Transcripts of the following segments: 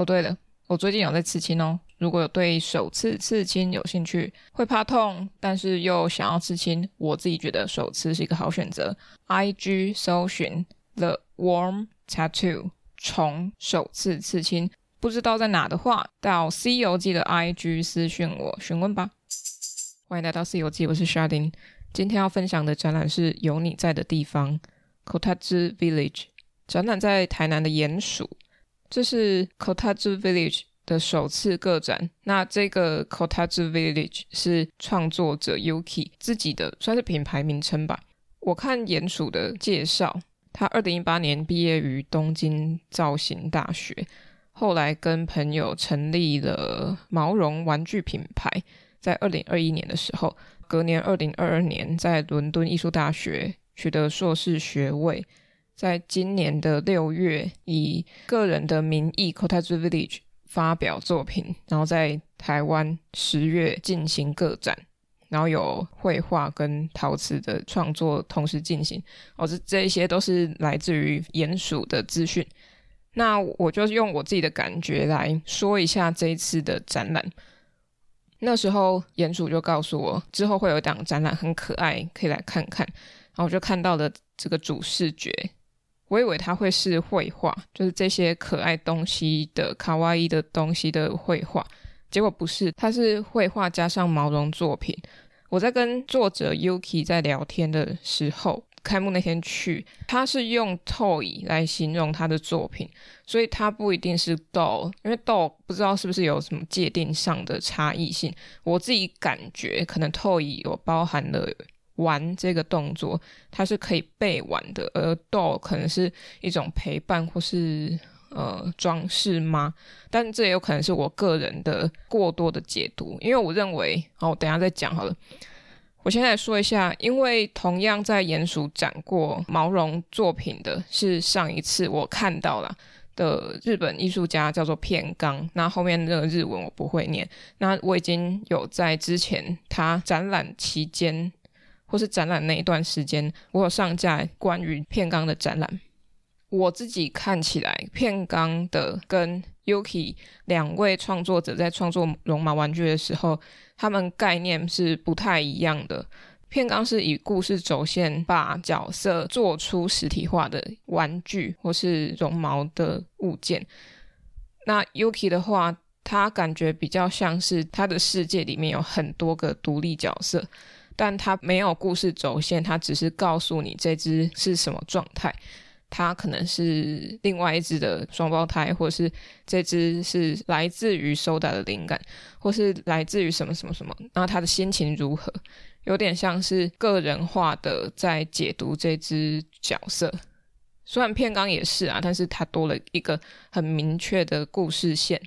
哦，对了，我最近有在刺青哦。如果有对手刺刺青有兴趣，会怕痛，但是又想要刺青，我自己觉得手刺是一个好选择。IG 搜寻 The Warm Tattoo 虫手刺刺青，不知道在哪的话，到《C 游记》的 IG 私讯我询问吧。欢迎来到《C 游记》，我是 Sharding。今天要分享的展览是有你在的地方 Kotatsu Village 展览在台南的鼹鼠，这是 Kotatsu Village 的首次个展，那这个 Kotatsu Village 是创作者 Yuki 自己的，算是品牌名称吧。我看鼹鼠的介绍，他二零一八年毕业于东京造型大学，后来跟朋友成立了毛绒玩具品牌，在二零二一年的时候，隔年二零二二年在伦敦艺术大学取得硕士学位，在今年的六月以个人的名义 c o t a z u Village。发表作品，然后在台湾十月进行个展，然后有绘画跟陶瓷的创作同时进行。哦，这这一些都是来自于鼹鼠的资讯。那我就用我自己的感觉来说一下这一次的展览。那时候鼹鼠就告诉我，之后会有一档展览很可爱，可以来看看。然后我就看到了这个主视觉。我以为它会是绘画，就是这些可爱东西的卡哇伊的东西的绘画，结果不是，它是绘画加上毛绒作品。我在跟作者 Yuki 在聊天的时候，开幕那天去，他是用 toy 来形容他的作品，所以它不一定是 doll，因为 doll 不知道是不是有什么界定上的差异性。我自己感觉可能 toy 有包含了。玩这个动作，它是可以被玩的，而 doll 可能是一种陪伴或是呃装饰吗？但这也有可能是我个人的过多的解读，因为我认为，哦，我等下再讲好了。我现在说一下，因为同样在鼹鼠展过毛绒作品的是上一次我看到了的日本艺术家叫做片冈，那后面那个日文我不会念，那我已经有在之前他展览期间。或是展览那一段时间，我有上架关于片冈的展览。我自己看起来，片冈的跟 Yuki 两位创作者在创作绒毛玩具的时候，他们概念是不太一样的。片冈是以故事轴线把角色做出实体化的玩具或是绒毛的物件。那 Yuki 的话，他感觉比较像是他的世界里面有很多个独立角色。但它没有故事轴线，它只是告诉你这只是什么状态。它可能是另外一只的双胞胎，或是这只是来自于 Soda 的灵感，或是来自于什么什么什么。然后他的心情如何，有点像是个人化的在解读这只角色。虽然片冈也是啊，但是它多了一个很明确的故事线。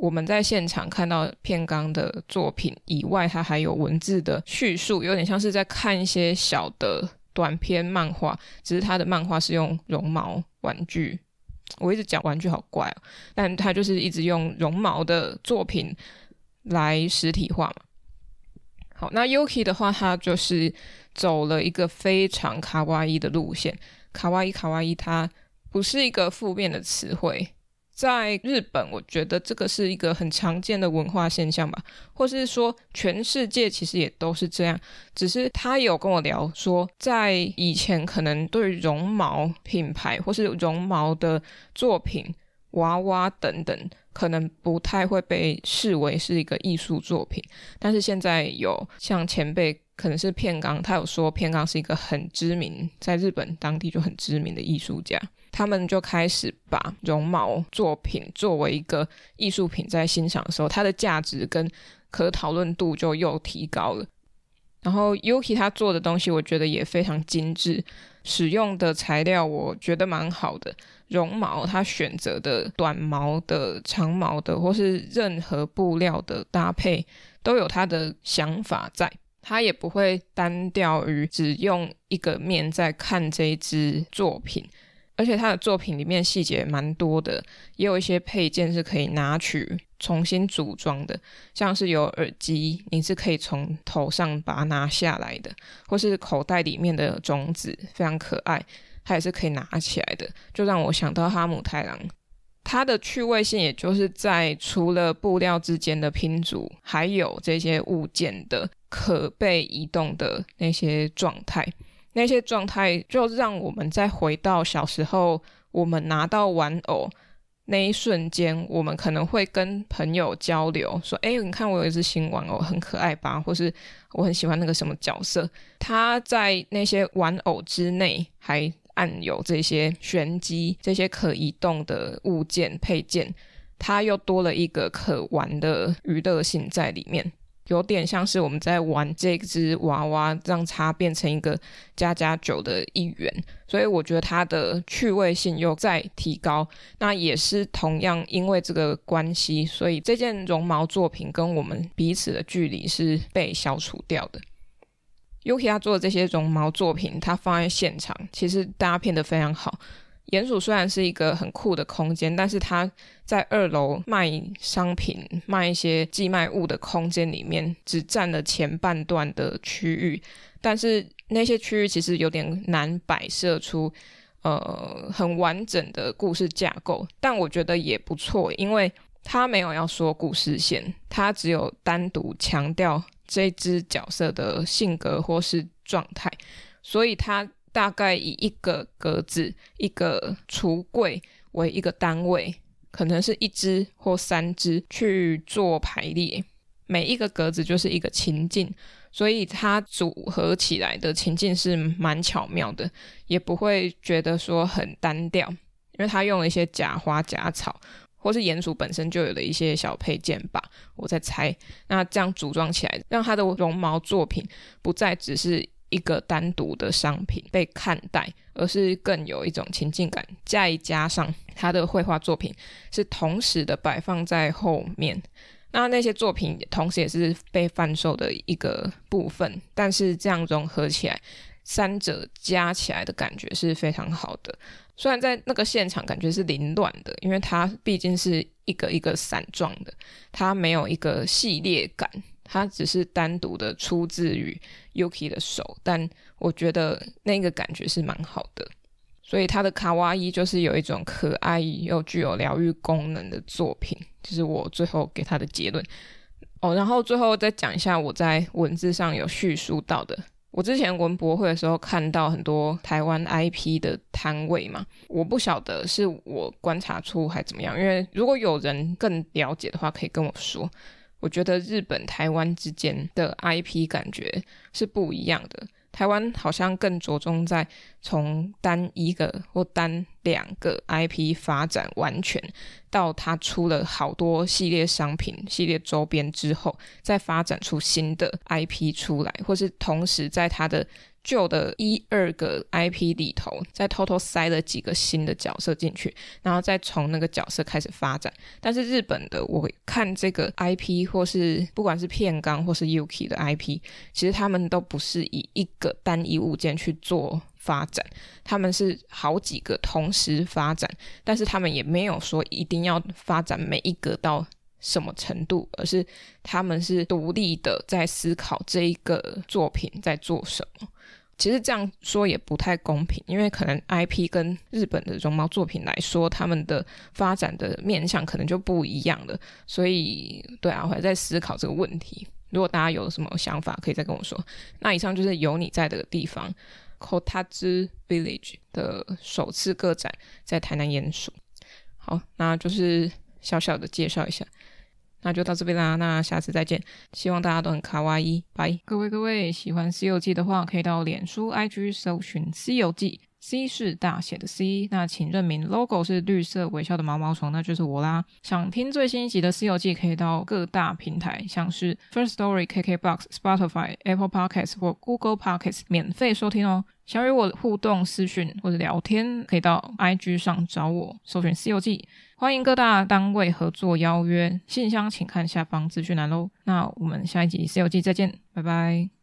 我们在现场看到片冈的作品以外，它还有文字的叙述，有点像是在看一些小的短篇漫画，只是他的漫画是用绒毛玩具。我一直讲玩具好怪哦，但他就是一直用绒毛的作品来实体化嘛。好，那 Yuki 的话，他就是走了一个非常卡哇伊的路线。卡哇伊，卡哇伊，它不是一个负面的词汇。在日本，我觉得这个是一个很常见的文化现象吧，或是说全世界其实也都是这样。只是他有跟我聊说，在以前可能对绒毛品牌或是绒毛的作品、娃娃等等，可能不太会被视为是一个艺术作品。但是现在有像前辈，可能是片冈，他有说片冈是一个很知名，在日本当地就很知名的艺术家。他们就开始把绒毛作品作为一个艺术品在欣赏的时候，它的价值跟可讨论度就又提高了。然后 Yuki 他做的东西，我觉得也非常精致，使用的材料我觉得蛮好的。绒毛他选择的短毛的、长毛的，或是任何布料的搭配，都有他的想法在。他也不会单调于只用一个面在看这一支作品。而且他的作品里面细节蛮多的，也有一些配件是可以拿取重新组装的，像是有耳机，你是可以从头上把它拿下来的，或是口袋里面的种子非常可爱，它也是可以拿起来的，就让我想到哈姆太郎，它的趣味性，也就是在除了布料之间的拼组，还有这些物件的可被移动的那些状态，那些状态就让我们再回到小时候，我们拿到玩偶那一瞬间，我们可能会跟朋友交流，说：“哎，你看我有一只新玩偶，很可爱吧？”或是我很喜欢那个什么角色。它在那些玩偶之内还。按有这些玄机，这些可移动的物件配件，它又多了一个可玩的娱乐性在里面，有点像是我们在玩这只娃娃，让它变成一个家家酒的一员。所以我觉得它的趣味性又在提高。那也是同样因为这个关系，所以这件绒毛作品跟我们彼此的距离是被消除掉的。Yuki 他做的这些绒毛作品，他放在现场，其实搭配的非常好。鼹鼠虽然是一个很酷的空间，但是他在二楼卖商品、卖一些寄卖物的空间里面，只占了前半段的区域，但是那些区域其实有点难摆设出呃很完整的故事架构。但我觉得也不错，因为他没有要说故事线，他只有单独强调。这只角色的性格或是状态，所以它大概以一个格子、一个橱柜为一个单位，可能是一只或三只去做排列。每一个格子就是一个情境，所以它组合起来的情境是蛮巧妙的，也不会觉得说很单调，因为它用了一些假花假草。或是鼹鼠本身就有的一些小配件吧，我在猜。那这样组装起来，让它的绒毛作品不再只是一个单独的商品被看待，而是更有一种情境感。再加上他的绘画作品是同时的摆放在后面，那那些作品同时也是被贩售的一个部分。但是这样融合起来，三者加起来的感觉是非常好的。虽然在那个现场感觉是凌乱的，因为它毕竟是一个一个散状的，它没有一个系列感，它只是单独的出自于 Yuki 的手，但我觉得那个感觉是蛮好的。所以他的卡哇伊就是有一种可爱又具有疗愈功能的作品，就是我最后给他的结论。哦，然后最后再讲一下我在文字上有叙述到的。我之前文博会的时候看到很多台湾 IP 的摊位嘛，我不晓得是我观察出还怎么样，因为如果有人更了解的话，可以跟我说。我觉得日本台湾之间的 IP 感觉是不一样的。台湾好像更着重在从单一个或单两个 IP 发展完全，到它出了好多系列商品、系列周边之后，再发展出新的 IP 出来，或是同时在它的。旧的一二个 IP 里头，再偷偷塞了几个新的角色进去，然后再从那个角色开始发展。但是日本的，我看这个 IP 或是不管是片冈或是 Yuki 的 IP，其实他们都不是以一个单一物件去做发展，他们是好几个同时发展，但是他们也没有说一定要发展每一个到什么程度，而是他们是独立的在思考这一个作品在做什么。其实这样说也不太公平，因为可能 IP 跟日本的绒毛作品来说，他们的发展的面向可能就不一样了。所以，对啊，我还在思考这个问题。如果大家有什么想法，可以再跟我说。那以上就是有你在的地方，Kotaz Village 的首次个展在台南鼹鼠。好，那就是小小的介绍一下。那就到这边啦，那下次再见，希望大家都很卡哇伊，拜。各位各位，喜欢《西游记》的话，可以到脸书、IG 搜寻《西游记》，C 是大写的 C，那请认明 logo 是绿色微笑的毛毛虫，那就是我啦。想听最新一集的《西游记》，可以到各大平台，像是 First Story、KKBox、Spotify、Apple Podcasts 或 Google Podcasts 免费收听哦。想与我互动、私讯或者聊天，可以到 IG 上找我，搜寻《西游记》。欢迎各大单位合作邀约，信箱请看下方资讯栏喽。那我们下一集《西游记》再见，拜拜。